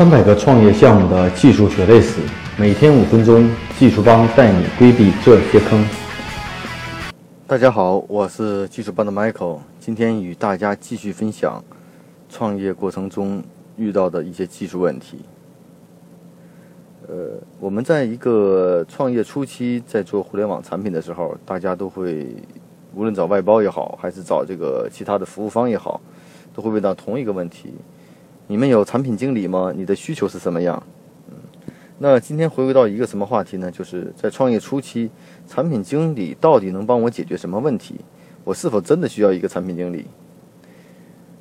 三百个创业项目的技术血泪史，每天五分钟，技术帮带你规避这些坑。大家好，我是技术帮的 Michael，今天与大家继续分享创业过程中遇到的一些技术问题。呃，我们在一个创业初期，在做互联网产品的时候，大家都会无论找外包也好，还是找这个其他的服务方也好，都会问到同一个问题。你们有产品经理吗？你的需求是什么样？嗯，那今天回归到一个什么话题呢？就是在创业初期，产品经理到底能帮我解决什么问题？我是否真的需要一个产品经理？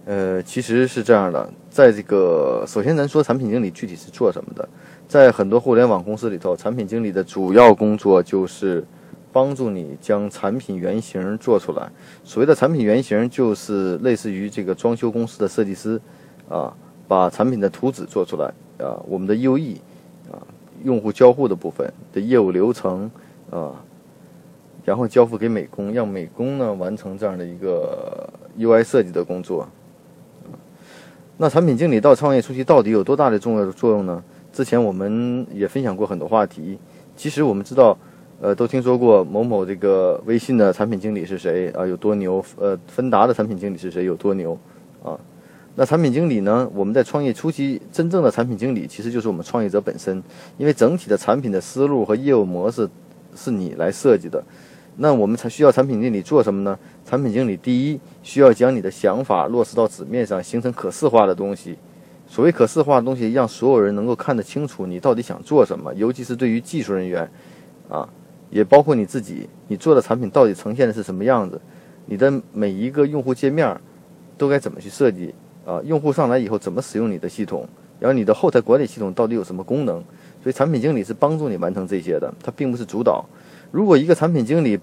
呃，其实是这样的，在这个首先咱说产品经理具体是做什么的，在很多互联网公司里头，产品经理的主要工作就是帮助你将产品原型做出来。所谓的产品原型，就是类似于这个装修公司的设计师啊。把产品的图纸做出来啊，我们的 UE 啊，用户交互的部分的业务流程啊，然后交付给美工，让美工呢完成这样的一个 UI 设计的工作。那产品经理到创业初期到底有多大的重要的作用呢？之前我们也分享过很多话题。其实我们知道，呃，都听说过某某这个微信的产品经理是谁啊，有多牛？呃，芬达的产品经理是谁？有多牛？啊？那产品经理呢？我们在创业初期，真正的产品经理其实就是我们创业者本身，因为整体的产品的思路和业务模式是你来设计的。那我们才需要产品经理做什么呢？产品经理第一需要将你的想法落实到纸面上，形成可视化的东西。所谓可视化的东西，让所有人能够看得清楚你到底想做什么，尤其是对于技术人员，啊，也包括你自己，你做的产品到底呈现的是什么样子？你的每一个用户界面都该怎么去设计？啊，用户上来以后怎么使用你的系统？然后你的后台管理系统到底有什么功能？所以产品经理是帮助你完成这些的，他并不是主导。如果一个产品经理，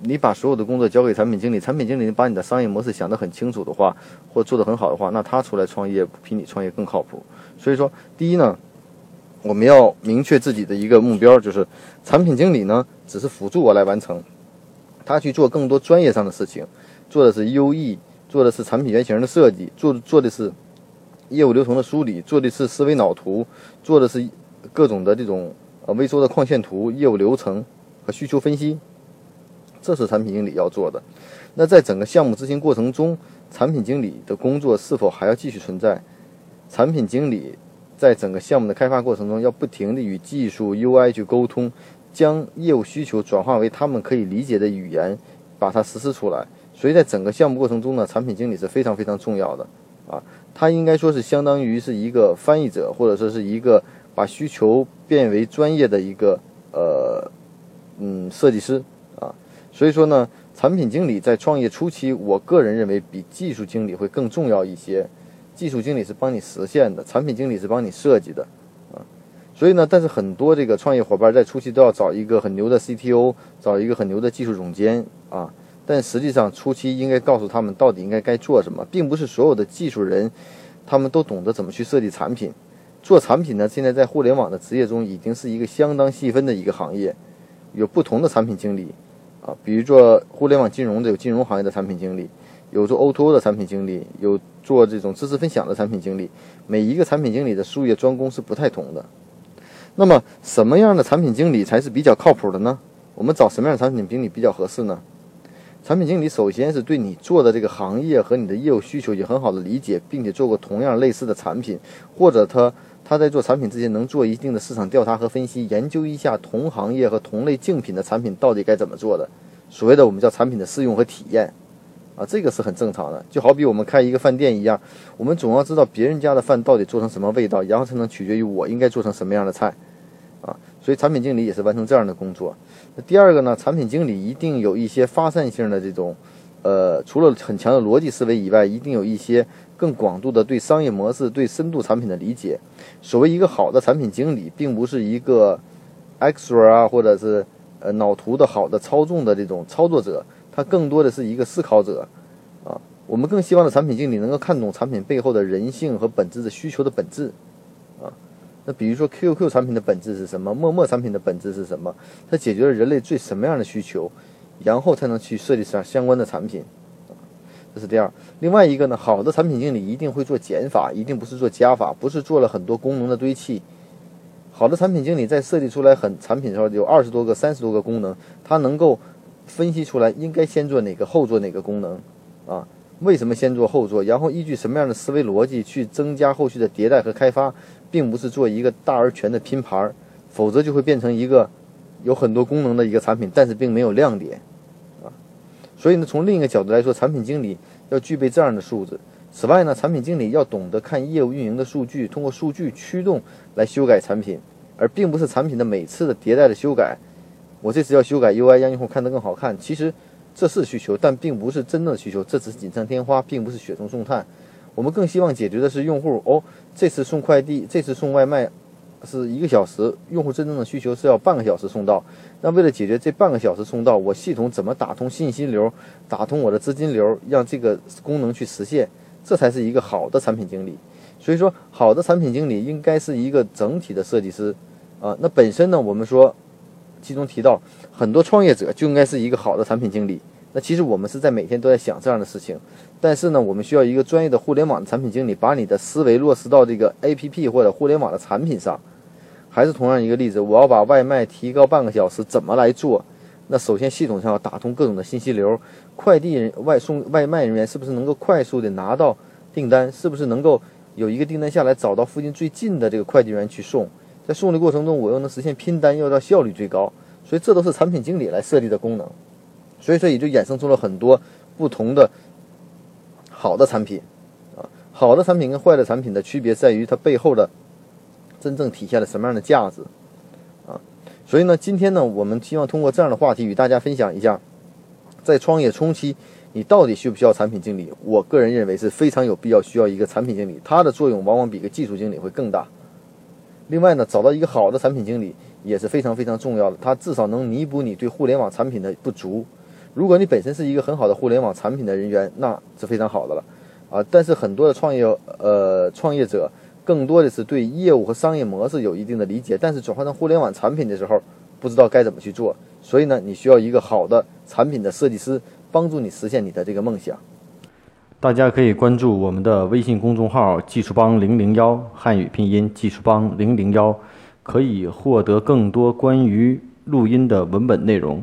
你把所有的工作交给产品经理，产品经理把你的商业模式想得很清楚的话，或做得很好的话，那他出来创业比你创业更靠谱。所以说，第一呢，我们要明确自己的一个目标，就是产品经理呢只是辅助我来完成，他去做更多专业上的事情，做的是优异。做的是产品原型的设计，做做的是业务流程的梳理，做的是思维脑图，做的是各种的这种呃微缩的框线图、业务流程和需求分析，这是产品经理要做的。那在整个项目执行过程中，产品经理的工作是否还要继续存在？产品经理在整个项目的开发过程中，要不停地与技术 UI 去沟通，将业务需求转化为他们可以理解的语言，把它实施出来。所以在整个项目过程中呢，产品经理是非常非常重要的，啊，他应该说是相当于是一个翻译者，或者说是一个把需求变为专业的一个呃嗯设计师啊。所以说呢，产品经理在创业初期，我个人认为比技术经理会更重要一些。技术经理是帮你实现的，产品经理是帮你设计的，啊。所以呢，但是很多这个创业伙伴在初期都要找一个很牛的 CTO，找一个很牛的技术总监啊。但实际上，初期应该告诉他们到底应该该做什么，并不是所有的技术人，他们都懂得怎么去设计产品。做产品呢，现在在互联网的职业中已经是一个相当细分的一个行业，有不同的产品经理啊，比如做互联网金融的有金融行业的产品经理，有做 O2O 的产品经理，有做这种知识分享的产品经理。每一个产品经理的术业专攻是不太同的。那么，什么样的产品经理才是比较靠谱的呢？我们找什么样的产品经理比较合适呢？产品经理首先是对你做的这个行业和你的业务需求有很好的理解，并且做过同样类似的产品，或者他他在做产品之前能做一定的市场调查和分析，研究一下同行业和同类竞品的产品到底该怎么做的。所谓的我们叫产品的试用和体验，啊，这个是很正常的。就好比我们开一个饭店一样，我们总要知道别人家的饭到底做成什么味道，然后才能取决于我应该做成什么样的菜，所以产品经理也是完成这样的工作。那第二个呢？产品经理一定有一些发散性的这种，呃，除了很强的逻辑思维以外，一定有一些更广度的对商业模式、对深度产品的理解。所谓一个好的产品经理，并不是一个 extra 啊，或者是呃脑图的好的操纵的这种操作者，他更多的是一个思考者啊。我们更希望的产品经理能够看懂产品背后的人性和本质的需求的本质。啊那比如说，QQ 产品的本质是什么？陌陌产品的本质是什么？它解决了人类最什么样的需求，然后才能去设计上相关的产品。这是第二。另外一个呢，好的产品经理一定会做减法，一定不是做加法，不是做了很多功能的堆砌。好的产品经理在设计出来很产品的时候，有二十多个、三十多个功能，他能够分析出来应该先做哪个，后做哪个功能，啊，为什么先做后做，然后依据什么样的思维逻辑去增加后续的迭代和开发，并不是做一个大而全的拼盘儿，否则就会变成一个有很多功能的一个产品，但是并没有亮点，啊，所以呢，从另一个角度来说，产品经理要具备这样的素质。此外呢，产品经理要懂得看业务运营的数据，通过数据驱动来修改产品，而并不是产品的每次的迭代的修改。我这次要修改 UI，让用户看得更好看，其实这是需求，但并不是真正的需求，这只是锦上添花，并不是雪中送炭。我们更希望解决的是用户哦，这次送快递，这次送外卖是一个小时，用户真正的需求是要半个小时送到。那为了解决这半个小时送到，我系统怎么打通信息流，打通我的资金流，让这个功能去实现？这才是一个好的产品经理，所以说好的产品经理应该是一个整体的设计师，啊，那本身呢，我们说，其中提到很多创业者就应该是一个好的产品经理。那其实我们是在每天都在想这样的事情，但是呢，我们需要一个专业的互联网的产品经理，把你的思维落实到这个 APP 或者互联网的产品上。还是同样一个例子，我要把外卖提高半个小时，怎么来做？那首先系统上要打通各种的信息流。快递人外送外卖人员是不是能够快速的拿到订单？是不是能够有一个订单下来找到附近最近的这个快递员去送？在送的过程中，我又能实现拼单，又到效率最高。所以这都是产品经理来设计的功能。所以说也就衍生出了很多不同的好的产品啊。好的产品跟坏的产品的区别在于它背后的真正体现了什么样的价值啊。所以呢，今天呢，我们希望通过这样的话题与大家分享一下。在创业初期，你到底需不需要产品经理？我个人认为是非常有必要需要一个产品经理，他的作用往往比一个技术经理会更大。另外呢，找到一个好的产品经理也是非常非常重要的，他至少能弥补你对互联网产品的不足。如果你本身是一个很好的互联网产品的人员，那是非常好的了啊。但是很多的创业呃创业者更多的是对业务和商业模式有一定的理解，但是转换成互联网产品的时候，不知道该怎么去做。所以呢，你需要一个好的产品的设计师帮助你实现你的这个梦想。大家可以关注我们的微信公众号“技术帮零零幺”汉语拼音“技术帮零零幺”，可以获得更多关于录音的文本内容。